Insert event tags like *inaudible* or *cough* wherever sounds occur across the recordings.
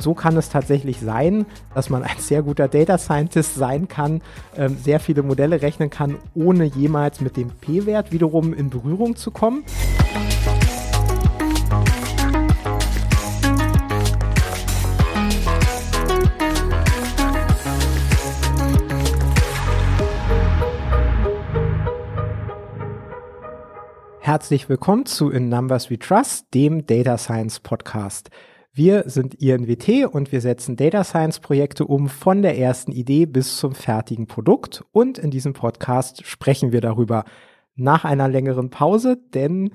Und so kann es tatsächlich sein, dass man ein sehr guter Data Scientist sein kann, ähm, sehr viele Modelle rechnen kann, ohne jemals mit dem P-Wert wiederum in Berührung zu kommen. Herzlich willkommen zu In Numbers We Trust, dem Data Science Podcast. Wir sind INWT und wir setzen Data Science Projekte um von der ersten Idee bis zum fertigen Produkt. Und in diesem Podcast sprechen wir darüber nach einer längeren Pause, denn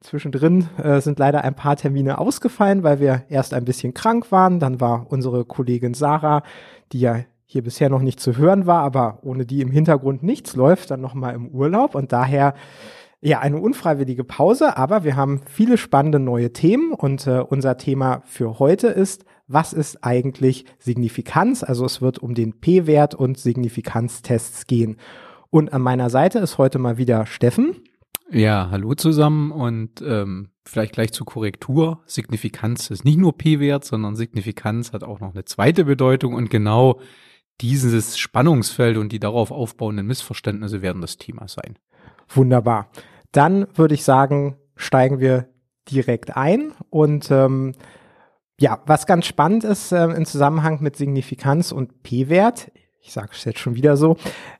zwischendrin äh, sind leider ein paar Termine ausgefallen, weil wir erst ein bisschen krank waren. Dann war unsere Kollegin Sarah, die ja hier bisher noch nicht zu hören war, aber ohne die im Hintergrund nichts läuft, dann nochmal im Urlaub und daher ja, eine unfreiwillige Pause, aber wir haben viele spannende neue Themen und äh, unser Thema für heute ist, was ist eigentlich Signifikanz? Also es wird um den P-Wert und Signifikanztests gehen. Und an meiner Seite ist heute mal wieder Steffen. Ja, hallo zusammen und ähm, vielleicht gleich zur Korrektur. Signifikanz ist nicht nur P-Wert, sondern Signifikanz hat auch noch eine zweite Bedeutung und genau dieses Spannungsfeld und die darauf aufbauenden Missverständnisse werden das Thema sein. Wunderbar. Dann würde ich sagen, steigen wir direkt ein. Und ähm, ja, was ganz spannend ist äh, im Zusammenhang mit Signifikanz und P-Wert, ich sage es jetzt schon wieder so,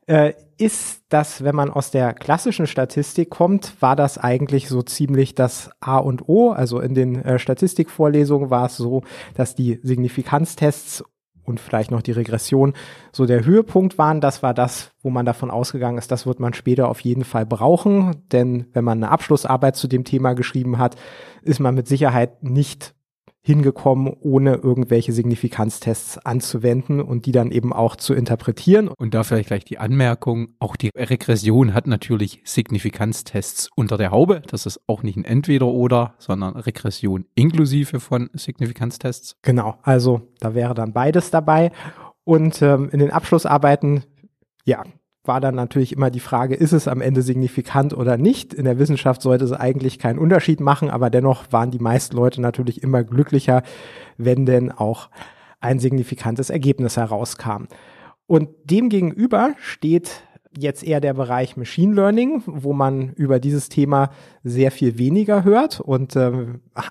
äh, ist, dass wenn man aus der klassischen Statistik kommt, war das eigentlich so ziemlich das A und O. Also in den äh, Statistikvorlesungen war es so, dass die Signifikanztests und vielleicht noch die Regression so der Höhepunkt waren. Das war das, wo man davon ausgegangen ist, das wird man später auf jeden Fall brauchen. Denn wenn man eine Abschlussarbeit zu dem Thema geschrieben hat, ist man mit Sicherheit nicht hingekommen, ohne irgendwelche Signifikanztests anzuwenden und die dann eben auch zu interpretieren. Und da vielleicht gleich die Anmerkung, auch die Regression hat natürlich Signifikanztests unter der Haube. Das ist auch nicht ein Entweder-Oder, sondern Regression inklusive von Signifikanztests. Genau, also da wäre dann beides dabei. Und ähm, in den Abschlussarbeiten, ja, war dann natürlich immer die Frage, ist es am Ende signifikant oder nicht? In der Wissenschaft sollte es eigentlich keinen Unterschied machen, aber dennoch waren die meisten Leute natürlich immer glücklicher, wenn denn auch ein signifikantes Ergebnis herauskam. Und demgegenüber steht jetzt eher der Bereich Machine Learning, wo man über dieses Thema sehr viel weniger hört. Und äh,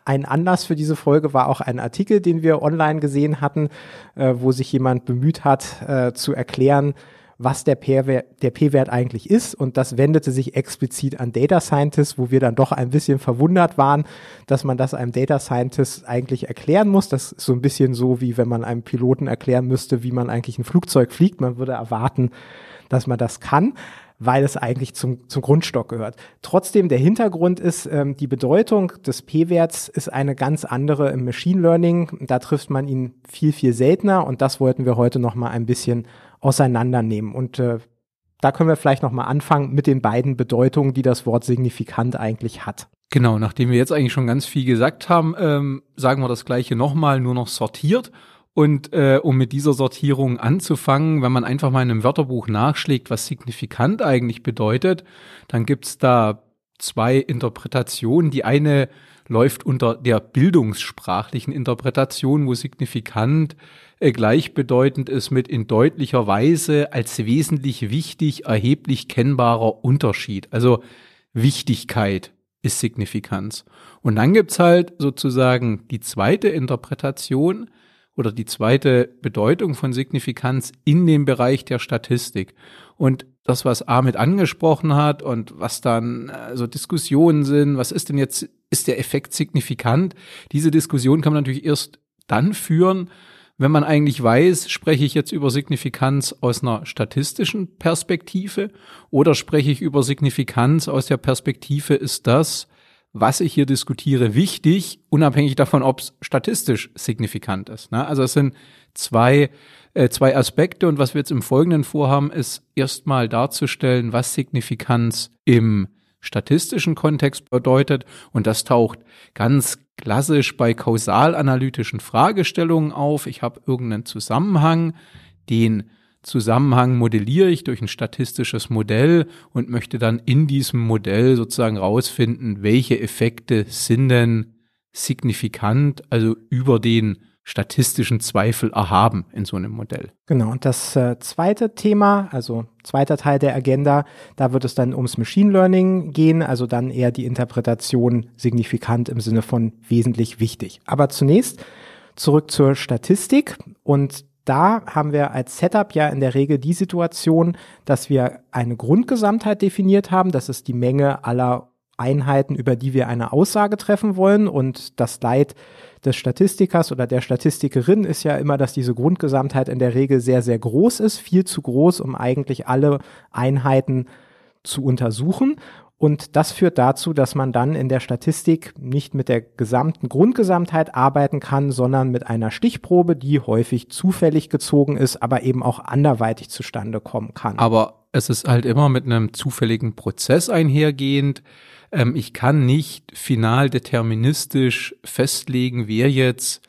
ein Anlass für diese Folge war auch ein Artikel, den wir online gesehen hatten, äh, wo sich jemand bemüht hat äh, zu erklären, was der P-Wert eigentlich ist. Und das wendete sich explizit an Data Scientists, wo wir dann doch ein bisschen verwundert waren, dass man das einem Data Scientist eigentlich erklären muss. Das ist so ein bisschen so, wie wenn man einem Piloten erklären müsste, wie man eigentlich ein Flugzeug fliegt. Man würde erwarten, dass man das kann weil es eigentlich zum, zum Grundstock gehört. Trotzdem, der Hintergrund ist, ähm, die Bedeutung des P-Werts ist eine ganz andere im Machine Learning. Da trifft man ihn viel, viel seltener und das wollten wir heute noch mal ein bisschen auseinandernehmen. Und äh, da können wir vielleicht noch mal anfangen mit den beiden Bedeutungen, die das Wort signifikant eigentlich hat. Genau, nachdem wir jetzt eigentlich schon ganz viel gesagt haben, ähm, sagen wir das gleiche nochmal, nur noch sortiert. Und äh, um mit dieser Sortierung anzufangen, wenn man einfach mal in einem Wörterbuch nachschlägt, was signifikant eigentlich bedeutet, dann gibt's da zwei Interpretationen. Die eine läuft unter der bildungssprachlichen Interpretation, wo signifikant äh, gleichbedeutend ist mit in deutlicher Weise als wesentlich wichtig erheblich kennbarer Unterschied. Also Wichtigkeit ist Signifikanz. Und dann gibt's halt sozusagen die zweite Interpretation oder die zweite Bedeutung von Signifikanz in dem Bereich der Statistik. Und das, was Ahmed angesprochen hat und was dann äh, so Diskussionen sind, was ist denn jetzt, ist der Effekt signifikant? Diese Diskussion kann man natürlich erst dann führen, wenn man eigentlich weiß, spreche ich jetzt über Signifikanz aus einer statistischen Perspektive oder spreche ich über Signifikanz aus der Perspektive, ist das, was ich hier diskutiere, wichtig, unabhängig davon, ob es statistisch signifikant ist. Ne? Also es sind zwei, äh, zwei Aspekte und was wir jetzt im Folgenden vorhaben, ist erstmal darzustellen, was Signifikanz im statistischen Kontext bedeutet und das taucht ganz klassisch bei kausalanalytischen Fragestellungen auf. Ich habe irgendeinen Zusammenhang, den Zusammenhang modelliere ich durch ein statistisches Modell und möchte dann in diesem Modell sozusagen rausfinden, welche Effekte sind denn signifikant, also über den statistischen Zweifel erhaben in so einem Modell. Genau, und das äh, zweite Thema, also zweiter Teil der Agenda, da wird es dann ums Machine Learning gehen, also dann eher die Interpretation signifikant im Sinne von wesentlich wichtig. Aber zunächst zurück zur Statistik und da haben wir als Setup ja in der Regel die Situation, dass wir eine Grundgesamtheit definiert haben, das ist die Menge aller Einheiten, über die wir eine Aussage treffen wollen und das Leid des Statistikers oder der Statistikerin ist ja immer, dass diese Grundgesamtheit in der Regel sehr, sehr groß ist, viel zu groß, um eigentlich alle Einheiten zu untersuchen. Und das führt dazu, dass man dann in der Statistik nicht mit der gesamten Grundgesamtheit arbeiten kann, sondern mit einer Stichprobe, die häufig zufällig gezogen ist, aber eben auch anderweitig zustande kommen kann. Aber es ist halt immer mit einem zufälligen Prozess einhergehend. Ähm, ich kann nicht final deterministisch festlegen, wer jetzt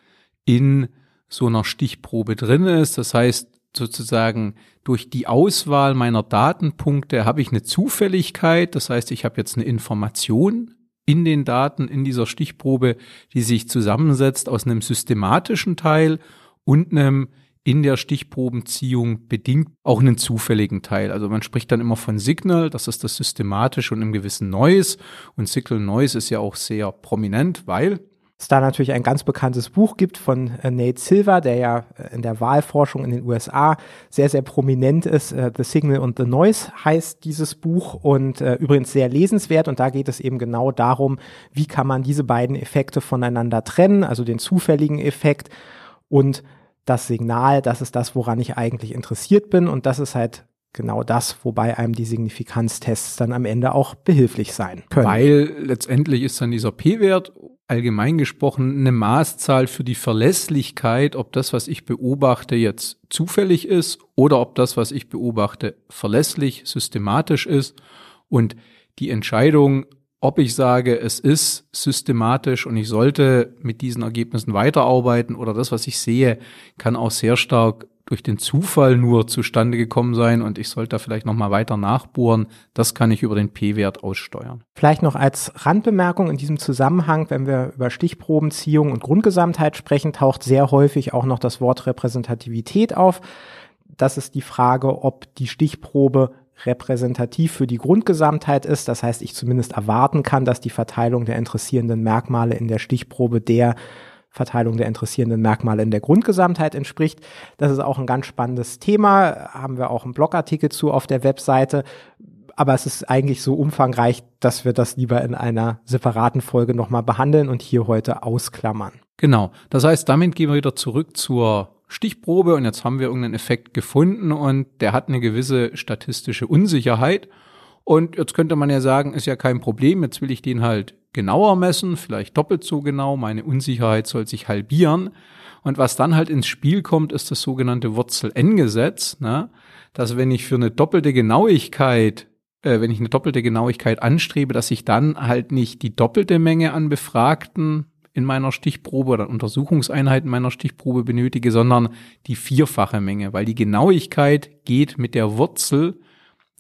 in so einer Stichprobe drin ist. Das heißt, sozusagen durch die Auswahl meiner Datenpunkte habe ich eine Zufälligkeit. Das heißt, ich habe jetzt eine Information in den Daten in dieser Stichprobe, die sich zusammensetzt aus einem systematischen Teil und einem in der Stichprobenziehung bedingt auch einen zufälligen Teil. Also man spricht dann immer von Signal, das ist das systematische und einem gewissen Noise. Und Signal Noise ist ja auch sehr prominent, weil es da natürlich ein ganz bekanntes Buch gibt von äh, Nate Silver, der ja äh, in der Wahlforschung in den USA sehr, sehr prominent ist. Äh, the Signal and the Noise heißt dieses Buch und äh, übrigens sehr lesenswert. Und da geht es eben genau darum, wie kann man diese beiden Effekte voneinander trennen, also den zufälligen Effekt und das Signal, das ist das, woran ich eigentlich interessiert bin. Und das ist halt genau das, wobei einem die Signifikanztests dann am Ende auch behilflich sein können. Weil letztendlich ist dann dieser P-Wert allgemein gesprochen eine Maßzahl für die Verlässlichkeit, ob das, was ich beobachte, jetzt zufällig ist oder ob das, was ich beobachte, verlässlich, systematisch ist. Und die Entscheidung, ob ich sage, es ist systematisch und ich sollte mit diesen Ergebnissen weiterarbeiten oder das, was ich sehe, kann auch sehr stark durch den Zufall nur zustande gekommen sein und ich sollte da vielleicht nochmal weiter nachbohren. Das kann ich über den P-Wert aussteuern. Vielleicht noch als Randbemerkung in diesem Zusammenhang, wenn wir über Stichprobenziehung und Grundgesamtheit sprechen, taucht sehr häufig auch noch das Wort Repräsentativität auf. Das ist die Frage, ob die Stichprobe repräsentativ für die Grundgesamtheit ist. Das heißt, ich zumindest erwarten kann, dass die Verteilung der interessierenden Merkmale in der Stichprobe der Verteilung der interessierenden Merkmale in der Grundgesamtheit entspricht. Das ist auch ein ganz spannendes Thema, haben wir auch einen Blogartikel zu auf der Webseite. Aber es ist eigentlich so umfangreich, dass wir das lieber in einer separaten Folge nochmal behandeln und hier heute ausklammern. Genau. Das heißt, damit gehen wir wieder zurück zur Stichprobe und jetzt haben wir irgendeinen Effekt gefunden und der hat eine gewisse statistische Unsicherheit. Und jetzt könnte man ja sagen, ist ja kein Problem, jetzt will ich den halt genauer messen, vielleicht doppelt so genau, meine Unsicherheit soll sich halbieren. Und was dann halt ins Spiel kommt, ist das sogenannte Wurzel-N-Gesetz, ne? dass wenn ich für eine doppelte Genauigkeit äh, wenn ich eine doppelte Genauigkeit anstrebe, dass ich dann halt nicht die doppelte Menge an Befragten in meiner Stichprobe oder Untersuchungseinheiten meiner Stichprobe benötige, sondern die vierfache Menge, weil die Genauigkeit geht mit der Wurzel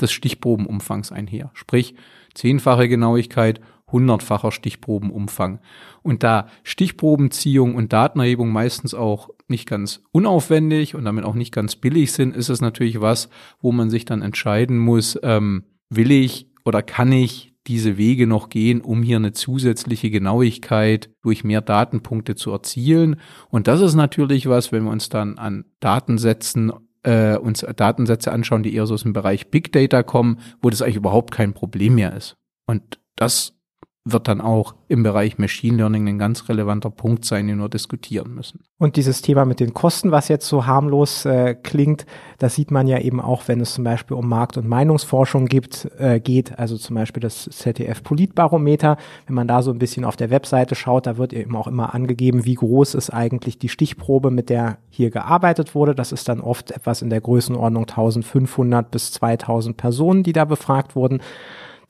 des Stichprobenumfangs einher. Sprich, zehnfache Genauigkeit, hundertfacher Stichprobenumfang. Und da Stichprobenziehung und Datenerhebung meistens auch nicht ganz unaufwendig und damit auch nicht ganz billig sind, ist es natürlich was, wo man sich dann entscheiden muss, ähm, will ich oder kann ich diese Wege noch gehen, um hier eine zusätzliche Genauigkeit durch mehr Datenpunkte zu erzielen. Und das ist natürlich was, wenn wir uns dann an Datensätzen äh, uns Datensätze anschauen, die eher so aus dem Bereich Big Data kommen, wo das eigentlich überhaupt kein Problem mehr ist. Und das wird dann auch im Bereich Machine Learning ein ganz relevanter Punkt sein, den wir diskutieren müssen. Und dieses Thema mit den Kosten, was jetzt so harmlos äh, klingt, das sieht man ja eben auch, wenn es zum Beispiel um Markt- und Meinungsforschung gibt, äh, geht, also zum Beispiel das ZDF Politbarometer. Wenn man da so ein bisschen auf der Webseite schaut, da wird eben auch immer angegeben, wie groß ist eigentlich die Stichprobe, mit der hier gearbeitet wurde. Das ist dann oft etwas in der Größenordnung 1500 bis 2000 Personen, die da befragt wurden.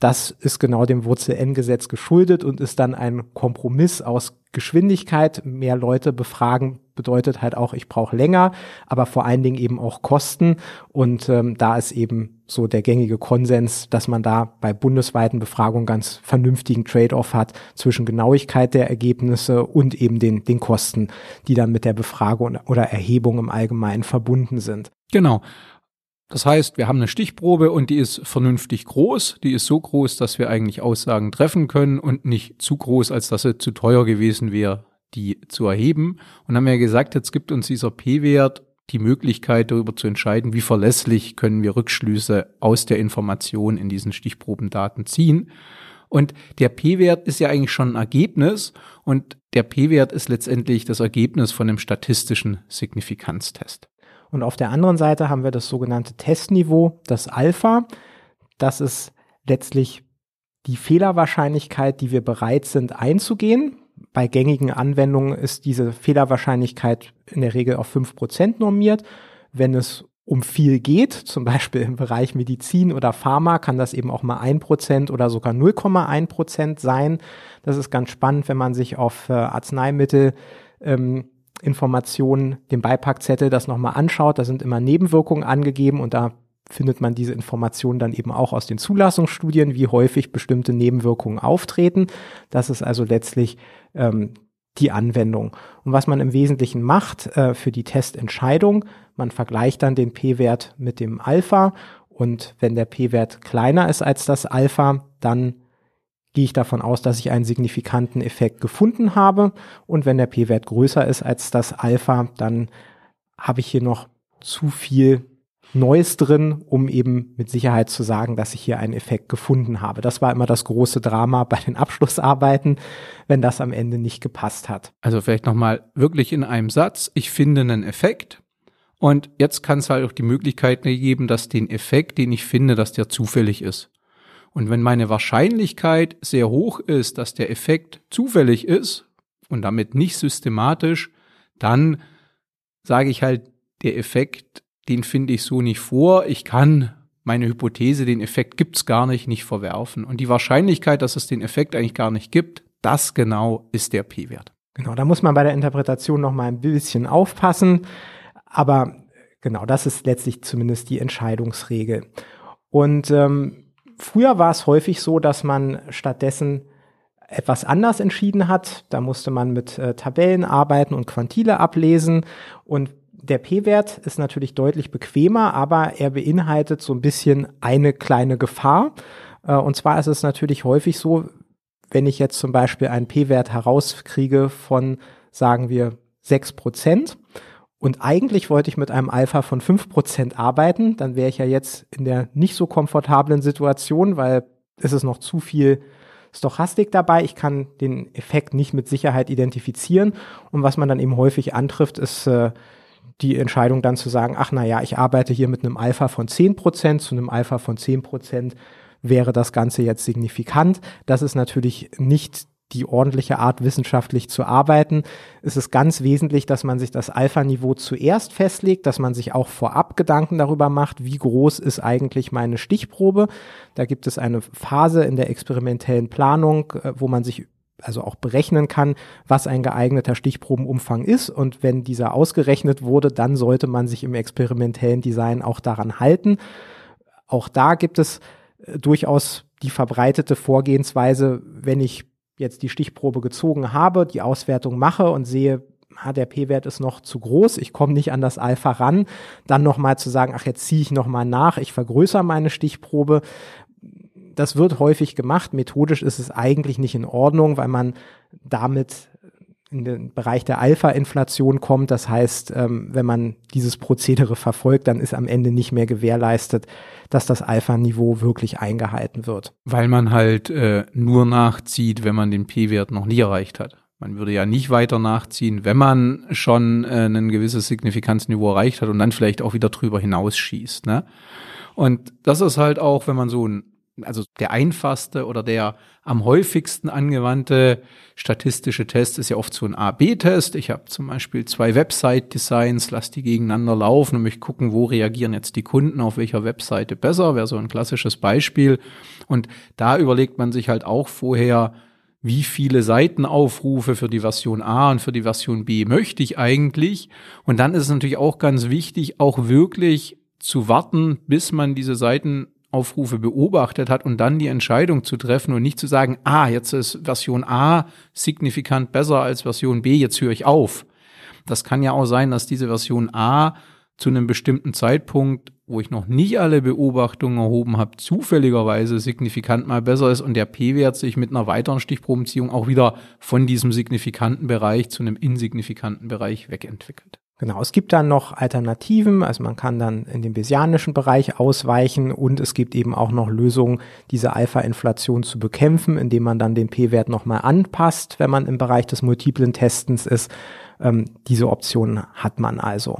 Das ist genau dem Wurzel-N-Gesetz geschuldet und ist dann ein Kompromiss aus Geschwindigkeit. Mehr Leute befragen bedeutet halt auch, ich brauche länger, aber vor allen Dingen eben auch Kosten. Und ähm, da ist eben so der gängige Konsens, dass man da bei bundesweiten Befragungen ganz vernünftigen Trade-off hat zwischen Genauigkeit der Ergebnisse und eben den, den Kosten, die dann mit der Befragung oder Erhebung im Allgemeinen verbunden sind. Genau. Das heißt, wir haben eine Stichprobe und die ist vernünftig groß. Die ist so groß, dass wir eigentlich Aussagen treffen können und nicht zu groß, als dass sie zu teuer gewesen wäre, die zu erheben. Und haben ja gesagt, jetzt gibt uns dieser P-Wert die Möglichkeit, darüber zu entscheiden, wie verlässlich können wir Rückschlüsse aus der Information in diesen Stichprobendaten ziehen. Und der P-Wert ist ja eigentlich schon ein Ergebnis und der P-Wert ist letztendlich das Ergebnis von einem statistischen Signifikanztest. Und auf der anderen Seite haben wir das sogenannte Testniveau, das Alpha. Das ist letztlich die Fehlerwahrscheinlichkeit, die wir bereit sind einzugehen. Bei gängigen Anwendungen ist diese Fehlerwahrscheinlichkeit in der Regel auf fünf Prozent normiert. Wenn es um viel geht, zum Beispiel im Bereich Medizin oder Pharma, kann das eben auch mal ein Prozent oder sogar 0,1 Prozent sein. Das ist ganz spannend, wenn man sich auf äh, Arzneimittel ähm, Informationen, den Beipackzettel das nochmal anschaut. Da sind immer Nebenwirkungen angegeben und da findet man diese Informationen dann eben auch aus den Zulassungsstudien, wie häufig bestimmte Nebenwirkungen auftreten. Das ist also letztlich ähm, die Anwendung. Und was man im Wesentlichen macht äh, für die Testentscheidung, man vergleicht dann den P-Wert mit dem Alpha und wenn der P-Wert kleiner ist als das Alpha, dann gehe ich davon aus, dass ich einen signifikanten Effekt gefunden habe. Und wenn der p-Wert größer ist als das Alpha, dann habe ich hier noch zu viel Neues drin, um eben mit Sicherheit zu sagen, dass ich hier einen Effekt gefunden habe. Das war immer das große Drama *laughs* bei den Abschlussarbeiten, wenn das am Ende nicht gepasst hat. Also vielleicht nochmal wirklich in einem Satz, ich finde einen Effekt und jetzt kann es halt auch die Möglichkeit geben, dass den Effekt, den ich finde, dass der zufällig ist. Und wenn meine Wahrscheinlichkeit sehr hoch ist, dass der Effekt zufällig ist und damit nicht systematisch, dann sage ich halt, der Effekt, den finde ich so nicht vor. Ich kann meine Hypothese, den Effekt gibt's gar nicht, nicht verwerfen. Und die Wahrscheinlichkeit, dass es den Effekt eigentlich gar nicht gibt, das genau ist der P-Wert. Genau, da muss man bei der Interpretation noch mal ein bisschen aufpassen. Aber genau, das ist letztlich zumindest die Entscheidungsregel. Und ähm, Früher war es häufig so, dass man stattdessen etwas anders entschieden hat. Da musste man mit äh, Tabellen arbeiten und Quantile ablesen. Und der P-Wert ist natürlich deutlich bequemer, aber er beinhaltet so ein bisschen eine kleine Gefahr. Äh, und zwar ist es natürlich häufig so, wenn ich jetzt zum Beispiel einen P-Wert herauskriege von, sagen wir, sechs Prozent, und eigentlich wollte ich mit einem Alpha von fünf Prozent arbeiten. Dann wäre ich ja jetzt in der nicht so komfortablen Situation, weil es ist noch zu viel Stochastik dabei. Ich kann den Effekt nicht mit Sicherheit identifizieren. Und was man dann eben häufig antrifft, ist äh, die Entscheidung dann zu sagen, ach na ja, ich arbeite hier mit einem Alpha von zehn Prozent zu einem Alpha von zehn Prozent wäre das Ganze jetzt signifikant. Das ist natürlich nicht die ordentliche Art, wissenschaftlich zu arbeiten, ist es ganz wesentlich, dass man sich das Alpha-Niveau zuerst festlegt, dass man sich auch vorab Gedanken darüber macht, wie groß ist eigentlich meine Stichprobe. Da gibt es eine Phase in der experimentellen Planung, äh, wo man sich also auch berechnen kann, was ein geeigneter Stichprobenumfang ist. Und wenn dieser ausgerechnet wurde, dann sollte man sich im experimentellen Design auch daran halten. Auch da gibt es äh, durchaus die verbreitete Vorgehensweise, wenn ich jetzt die Stichprobe gezogen habe, die Auswertung mache und sehe, ah, der P-Wert ist noch zu groß, ich komme nicht an das Alpha ran, dann nochmal zu sagen, ach, jetzt ziehe ich nochmal nach, ich vergrößere meine Stichprobe. Das wird häufig gemacht. Methodisch ist es eigentlich nicht in Ordnung, weil man damit in den Bereich der Alpha-Inflation kommt. Das heißt, ähm, wenn man dieses Prozedere verfolgt, dann ist am Ende nicht mehr gewährleistet, dass das Alpha-Niveau wirklich eingehalten wird. Weil man halt äh, nur nachzieht, wenn man den P-Wert noch nie erreicht hat. Man würde ja nicht weiter nachziehen, wenn man schon äh, ein gewisses Signifikanzniveau erreicht hat und dann vielleicht auch wieder drüber hinausschießt. Ne? Und das ist halt auch, wenn man so ein also der einfachste oder der am häufigsten angewandte statistische Test ist ja oft so ein A-B-Test. Ich habe zum Beispiel zwei Website-Designs, lass die gegeneinander laufen und möchte gucken, wo reagieren jetzt die Kunden auf welcher Webseite besser, wäre so ein klassisches Beispiel. Und da überlegt man sich halt auch vorher, wie viele Seitenaufrufe für die Version A und für die Version B möchte ich eigentlich. Und dann ist es natürlich auch ganz wichtig, auch wirklich zu warten, bis man diese Seitenaufrufe beobachtet hat und dann die Entscheidung zu treffen und nicht zu sagen, ah, jetzt ist Version A signifikant besser als Version B, jetzt höre ich auf. Das kann ja auch sein, dass diese Version A zu einem bestimmten Zeitpunkt, wo ich noch nicht alle Beobachtungen erhoben habe, zufälligerweise signifikant mal besser ist und der P-Wert sich mit einer weiteren Stichprobenziehung auch wieder von diesem signifikanten Bereich zu einem insignifikanten Bereich wegentwickelt. Genau, es gibt dann noch Alternativen, also man kann dann in den Bayesianischen Bereich ausweichen und es gibt eben auch noch Lösungen, diese Alpha-Inflation zu bekämpfen, indem man dann den P-Wert nochmal anpasst, wenn man im Bereich des multiplen Testens ist. Ähm, diese Optionen hat man also.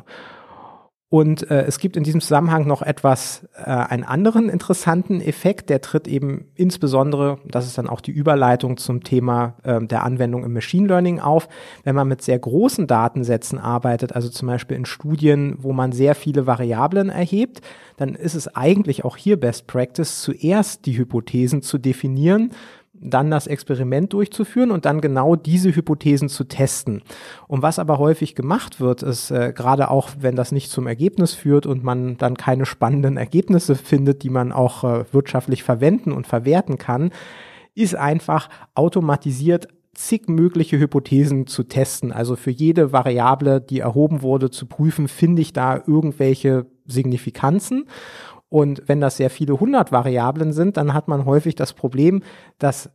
Und äh, es gibt in diesem Zusammenhang noch etwas, äh, einen anderen interessanten Effekt, der tritt eben insbesondere, das ist dann auch die Überleitung zum Thema äh, der Anwendung im Machine Learning auf, wenn man mit sehr großen Datensätzen arbeitet, also zum Beispiel in Studien, wo man sehr viele Variablen erhebt, dann ist es eigentlich auch hier Best Practice, zuerst die Hypothesen zu definieren dann das Experiment durchzuführen und dann genau diese Hypothesen zu testen. Und was aber häufig gemacht wird, ist äh, gerade auch, wenn das nicht zum Ergebnis führt und man dann keine spannenden Ergebnisse findet, die man auch äh, wirtschaftlich verwenden und verwerten kann, ist einfach automatisiert zig mögliche Hypothesen zu testen. Also für jede Variable, die erhoben wurde, zu prüfen, finde ich da irgendwelche Signifikanzen. Und wenn das sehr viele hundert Variablen sind, dann hat man häufig das Problem, dass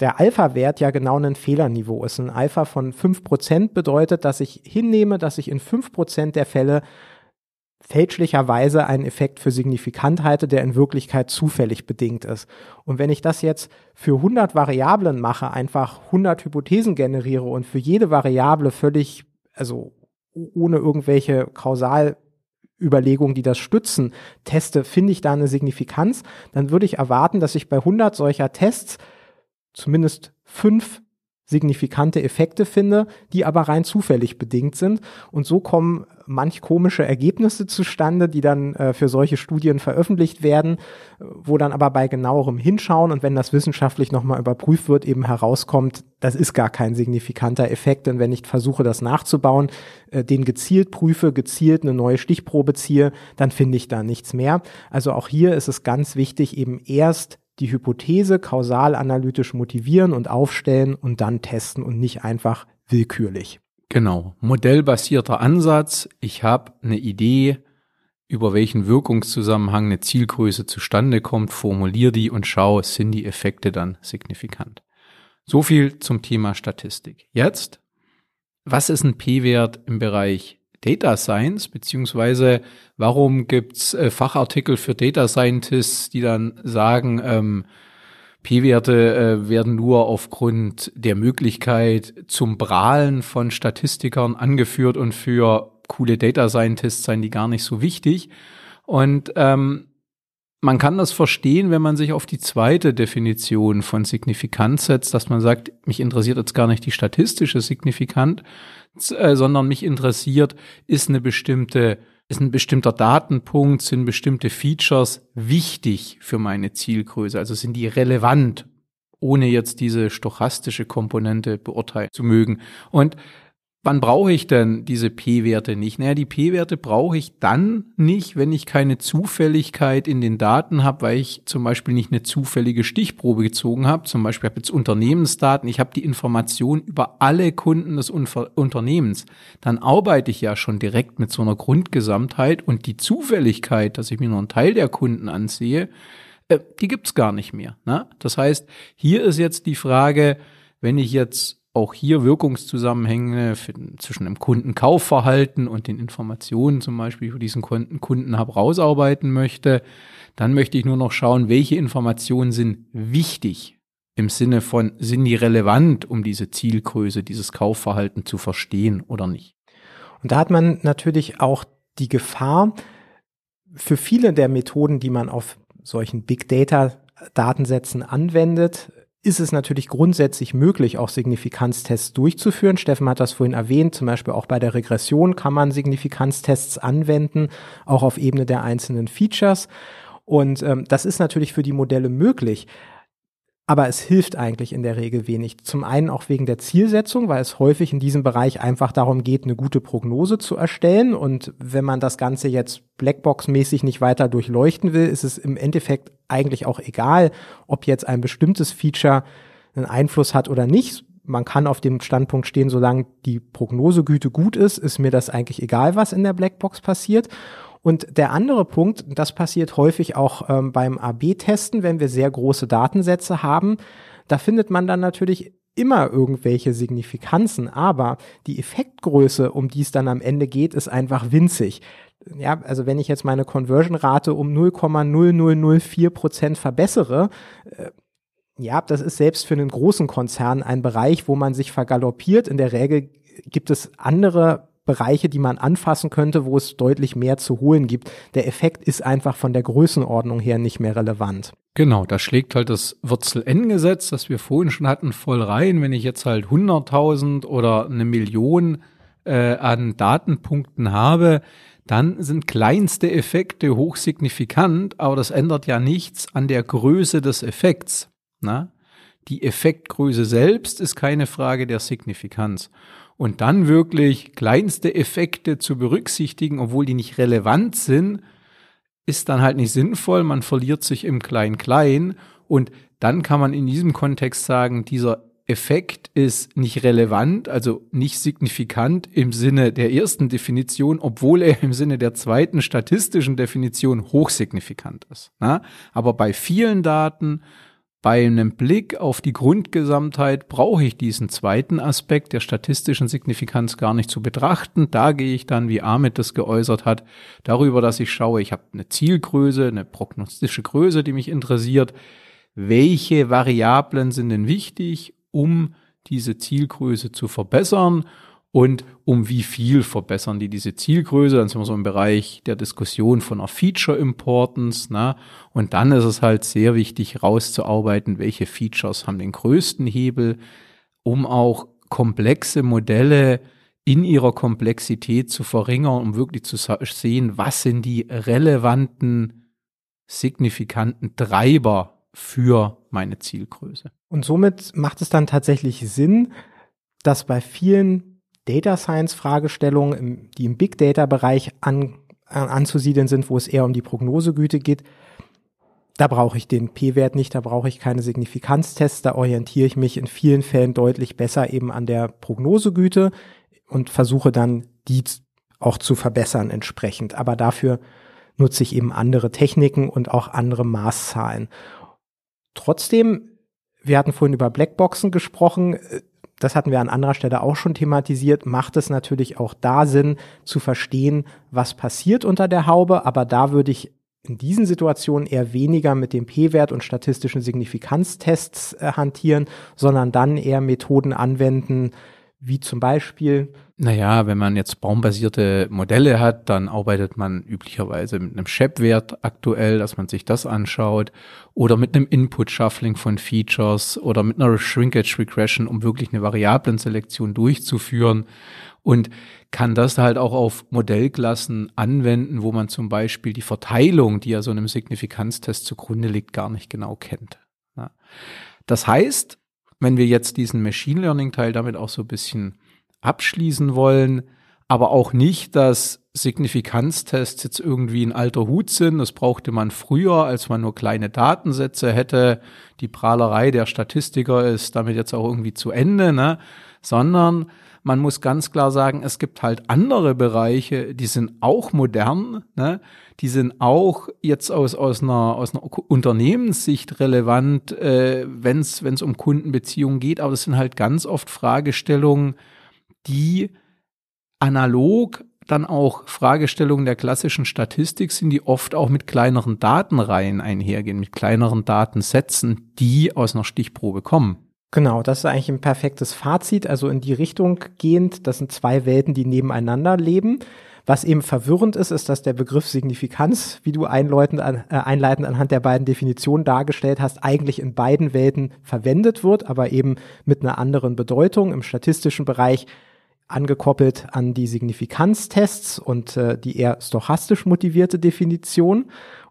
der Alpha-Wert ja genau ein Fehlerniveau ist. Ein Alpha von fünf Prozent bedeutet, dass ich hinnehme, dass ich in fünf Prozent der Fälle fälschlicherweise einen Effekt für signifikant halte, der in Wirklichkeit zufällig bedingt ist. Und wenn ich das jetzt für 100 Variablen mache, einfach 100 Hypothesen generiere und für jede Variable völlig, also ohne irgendwelche kausal Überlegungen, die das stützen, teste, finde ich da eine Signifikanz, dann würde ich erwarten, dass ich bei 100 solcher Tests zumindest fünf signifikante Effekte finde, die aber rein zufällig bedingt sind. Und so kommen manch komische Ergebnisse zustande, die dann äh, für solche Studien veröffentlicht werden, wo dann aber bei genauerem Hinschauen und wenn das wissenschaftlich nochmal überprüft wird, eben herauskommt, das ist gar kein signifikanter Effekt. Denn wenn ich versuche, das nachzubauen, äh, den gezielt prüfe, gezielt eine neue Stichprobe ziehe, dann finde ich da nichts mehr. Also auch hier ist es ganz wichtig, eben erst die Hypothese kausal analytisch motivieren und aufstellen und dann testen und nicht einfach willkürlich. Genau, modellbasierter Ansatz. Ich habe eine Idee, über welchen Wirkungszusammenhang eine Zielgröße zustande kommt, formuliere die und schaue, sind die Effekte dann signifikant. So viel zum Thema Statistik. Jetzt, was ist ein P-Wert im Bereich Data Science, beziehungsweise warum gibt's äh, Fachartikel für Data Scientists, die dann sagen, ähm, P-Werte äh, werden nur aufgrund der Möglichkeit zum Prahlen von Statistikern angeführt und für coole Data Scientists seien die gar nicht so wichtig. Und ähm, man kann das verstehen, wenn man sich auf die zweite Definition von Signifikanz setzt, dass man sagt, mich interessiert jetzt gar nicht die statistische Signifikanz, äh, sondern mich interessiert, ist eine bestimmte, ist ein bestimmter Datenpunkt, sind bestimmte Features wichtig für meine Zielgröße, also sind die relevant, ohne jetzt diese stochastische Komponente beurteilen zu mögen. Und Wann brauche ich denn diese P-Werte nicht? Naja, die P-Werte brauche ich dann nicht, wenn ich keine Zufälligkeit in den Daten habe, weil ich zum Beispiel nicht eine zufällige Stichprobe gezogen habe. Zum Beispiel habe ich jetzt Unternehmensdaten, ich habe die Information über alle Kunden des Unver Unternehmens. Dann arbeite ich ja schon direkt mit so einer Grundgesamtheit und die Zufälligkeit, dass ich mir nur einen Teil der Kunden ansehe, äh, die gibt's gar nicht mehr. Ne? Das heißt, hier ist jetzt die Frage, wenn ich jetzt auch hier Wirkungszusammenhänge für, zwischen dem Kundenkaufverhalten und den Informationen zum Beispiel für diesen Kunden, Kunden habe rausarbeiten möchte, dann möchte ich nur noch schauen, welche Informationen sind wichtig im Sinne von, sind die relevant, um diese Zielgröße, dieses Kaufverhalten zu verstehen oder nicht. Und da hat man natürlich auch die Gefahr, für viele der Methoden, die man auf solchen Big Data Datensätzen anwendet, ist es natürlich grundsätzlich möglich, auch Signifikanztests durchzuführen. Steffen hat das vorhin erwähnt, zum Beispiel auch bei der Regression kann man Signifikanztests anwenden, auch auf Ebene der einzelnen Features. Und ähm, das ist natürlich für die Modelle möglich. Aber es hilft eigentlich in der Regel wenig. Zum einen auch wegen der Zielsetzung, weil es häufig in diesem Bereich einfach darum geht, eine gute Prognose zu erstellen. Und wenn man das Ganze jetzt Blackbox-mäßig nicht weiter durchleuchten will, ist es im Endeffekt eigentlich auch egal, ob jetzt ein bestimmtes Feature einen Einfluss hat oder nicht. Man kann auf dem Standpunkt stehen, solange die Prognosegüte gut ist, ist mir das eigentlich egal, was in der Blackbox passiert. Und der andere Punkt, das passiert häufig auch ähm, beim AB-Testen, wenn wir sehr große Datensätze haben, da findet man dann natürlich immer irgendwelche Signifikanzen, aber die Effektgröße, um die es dann am Ende geht, ist einfach winzig. Ja, also wenn ich jetzt meine Conversion-Rate um 0,0004 Prozent verbessere, äh, ja, das ist selbst für einen großen Konzern ein Bereich, wo man sich vergaloppiert. In der Regel gibt es andere Bereiche, die man anfassen könnte, wo es deutlich mehr zu holen gibt. Der Effekt ist einfach von der Größenordnung her nicht mehr relevant. Genau, da schlägt halt das Wurzel-N-Gesetz, das wir vorhin schon hatten, voll rein. Wenn ich jetzt halt 100.000 oder eine Million äh, an Datenpunkten habe, dann sind kleinste Effekte hochsignifikant, aber das ändert ja nichts an der Größe des Effekts. Na? Die Effektgröße selbst ist keine Frage der Signifikanz und dann wirklich kleinste Effekte zu berücksichtigen, obwohl die nicht relevant sind, ist dann halt nicht sinnvoll. Man verliert sich im Klein-Klein und dann kann man in diesem Kontext sagen, dieser Effekt ist nicht relevant, also nicht signifikant im Sinne der ersten Definition, obwohl er im Sinne der zweiten statistischen Definition hochsignifikant ist. Na? Aber bei vielen Daten bei einem Blick auf die Grundgesamtheit brauche ich diesen zweiten Aspekt der statistischen Signifikanz gar nicht zu betrachten. Da gehe ich dann, wie Ahmed das geäußert hat, darüber, dass ich schaue, ich habe eine Zielgröße, eine prognostische Größe, die mich interessiert. Welche Variablen sind denn wichtig, um diese Zielgröße zu verbessern? Und um wie viel verbessern die diese Zielgröße. Dann sind wir so im Bereich der Diskussion von einer Feature Importance. Ne? Und dann ist es halt sehr wichtig, rauszuarbeiten, welche Features haben den größten Hebel, um auch komplexe Modelle in ihrer Komplexität zu verringern, um wirklich zu sehen, was sind die relevanten, signifikanten Treiber für meine Zielgröße. Und somit macht es dann tatsächlich Sinn, dass bei vielen Data Science Fragestellungen, die im Big Data Bereich an, an, anzusiedeln sind, wo es eher um die Prognosegüte geht. Da brauche ich den P-Wert nicht, da brauche ich keine Signifikanztests, da orientiere ich mich in vielen Fällen deutlich besser eben an der Prognosegüte und versuche dann die auch zu verbessern entsprechend. Aber dafür nutze ich eben andere Techniken und auch andere Maßzahlen. Trotzdem, wir hatten vorhin über Blackboxen gesprochen, das hatten wir an anderer Stelle auch schon thematisiert, macht es natürlich auch da Sinn zu verstehen, was passiert unter der Haube, aber da würde ich in diesen Situationen eher weniger mit dem P-Wert und statistischen Signifikanztests äh, hantieren, sondern dann eher Methoden anwenden, wie zum Beispiel naja, wenn man jetzt baumbasierte Modelle hat, dann arbeitet man üblicherweise mit einem Shep-Wert aktuell, dass man sich das anschaut, oder mit einem Input-Shuffling von Features oder mit einer Shrinkage-Regression, um wirklich eine Variablenselektion durchzuführen. Und kann das halt auch auf Modellklassen anwenden, wo man zum Beispiel die Verteilung, die ja so einem Signifikanztest zugrunde liegt, gar nicht genau kennt. Das heißt, wenn wir jetzt diesen Machine Learning-Teil damit auch so ein bisschen abschließen wollen, aber auch nicht, dass Signifikanztests jetzt irgendwie ein alter Hut sind. Das brauchte man früher, als man nur kleine Datensätze hätte. Die Prahlerei der Statistiker ist damit jetzt auch irgendwie zu Ende, ne? sondern man muss ganz klar sagen, es gibt halt andere Bereiche, die sind auch modern, ne? die sind auch jetzt aus, aus, einer, aus einer Unternehmenssicht relevant, äh, wenn es um Kundenbeziehungen geht, aber das sind halt ganz oft Fragestellungen, die analog dann auch Fragestellungen der klassischen Statistik sind, die oft auch mit kleineren Datenreihen einhergehen, mit kleineren Datensätzen, die aus einer Stichprobe kommen. Genau, das ist eigentlich ein perfektes Fazit, also in die Richtung gehend. Das sind zwei Welten, die nebeneinander leben. Was eben verwirrend ist, ist, dass der Begriff Signifikanz, wie du einleitend, an, äh, einleitend anhand der beiden Definitionen dargestellt hast, eigentlich in beiden Welten verwendet wird, aber eben mit einer anderen Bedeutung. Im statistischen Bereich angekoppelt an die Signifikanztests und äh, die eher stochastisch motivierte Definition.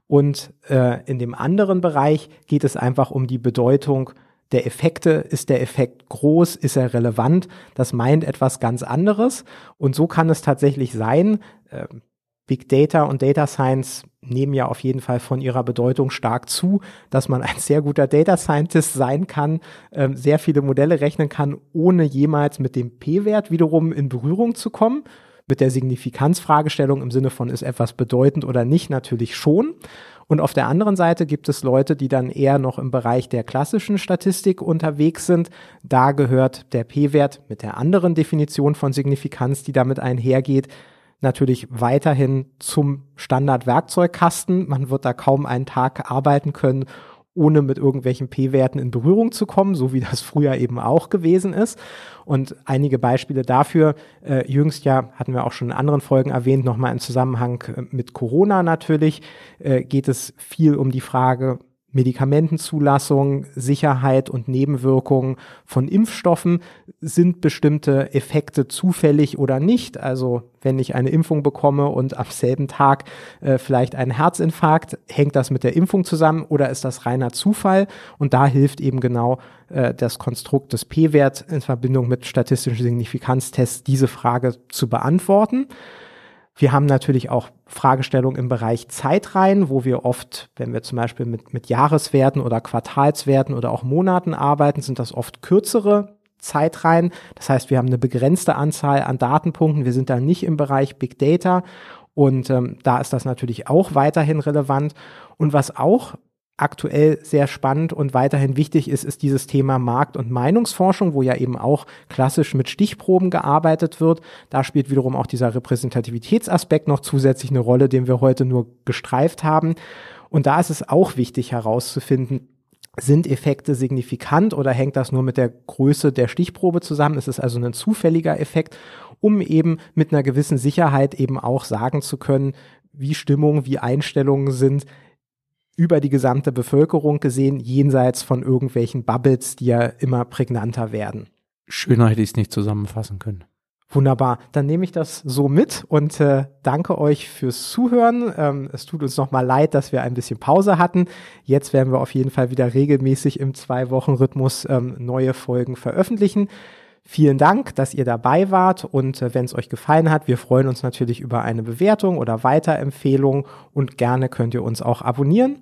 Und äh, in dem anderen Bereich geht es einfach um die Bedeutung der Effekte. Ist der Effekt groß? Ist er relevant? Das meint etwas ganz anderes. Und so kann es tatsächlich sein. Äh, Big Data und Data Science nehmen ja auf jeden Fall von ihrer Bedeutung stark zu, dass man ein sehr guter Data Scientist sein kann, äh, sehr viele Modelle rechnen kann, ohne jemals mit dem P-Wert wiederum in Berührung zu kommen. Mit der Signifikanzfragestellung im Sinne von ist etwas bedeutend oder nicht natürlich schon. Und auf der anderen Seite gibt es Leute, die dann eher noch im Bereich der klassischen Statistik unterwegs sind. Da gehört der P-Wert mit der anderen Definition von Signifikanz, die damit einhergeht, natürlich weiterhin zum Standardwerkzeugkasten. Man wird da kaum einen Tag arbeiten können, ohne mit irgendwelchen P-Werten in Berührung zu kommen, so wie das früher eben auch gewesen ist. Und einige Beispiele dafür, äh, jüngst ja, hatten wir auch schon in anderen Folgen erwähnt, nochmal im Zusammenhang äh, mit Corona natürlich, äh, geht es viel um die Frage, Medikamentenzulassung, Sicherheit und Nebenwirkungen von Impfstoffen. Sind bestimmte Effekte zufällig oder nicht? Also wenn ich eine Impfung bekomme und am selben Tag äh, vielleicht einen Herzinfarkt, hängt das mit der Impfung zusammen oder ist das reiner Zufall? Und da hilft eben genau äh, das Konstrukt des P-Werts in Verbindung mit statistischen Signifikanztests, diese Frage zu beantworten. Wir haben natürlich auch Fragestellungen im Bereich Zeitreihen, wo wir oft, wenn wir zum Beispiel mit, mit Jahreswerten oder Quartalswerten oder auch Monaten arbeiten, sind das oft kürzere Zeitreihen. Das heißt, wir haben eine begrenzte Anzahl an Datenpunkten. Wir sind da nicht im Bereich Big Data. Und ähm, da ist das natürlich auch weiterhin relevant. Und was auch aktuell sehr spannend und weiterhin wichtig ist, ist dieses Thema Markt- und Meinungsforschung, wo ja eben auch klassisch mit Stichproben gearbeitet wird. Da spielt wiederum auch dieser Repräsentativitätsaspekt noch zusätzlich eine Rolle, den wir heute nur gestreift haben. Und da ist es auch wichtig herauszufinden, sind Effekte signifikant oder hängt das nur mit der Größe der Stichprobe zusammen? Es ist also ein zufälliger Effekt, um eben mit einer gewissen Sicherheit eben auch sagen zu können, wie Stimmung, wie Einstellungen sind über die gesamte Bevölkerung gesehen, jenseits von irgendwelchen Bubbles, die ja immer prägnanter werden. Schöner hätte ich es nicht zusammenfassen können. Wunderbar, dann nehme ich das so mit und äh, danke euch fürs Zuhören. Ähm, es tut uns nochmal leid, dass wir ein bisschen Pause hatten. Jetzt werden wir auf jeden Fall wieder regelmäßig im Zwei-Wochen-Rhythmus ähm, neue Folgen veröffentlichen. Vielen Dank, dass ihr dabei wart und äh, wenn es euch gefallen hat, wir freuen uns natürlich über eine Bewertung oder Weiterempfehlung und gerne könnt ihr uns auch abonnieren.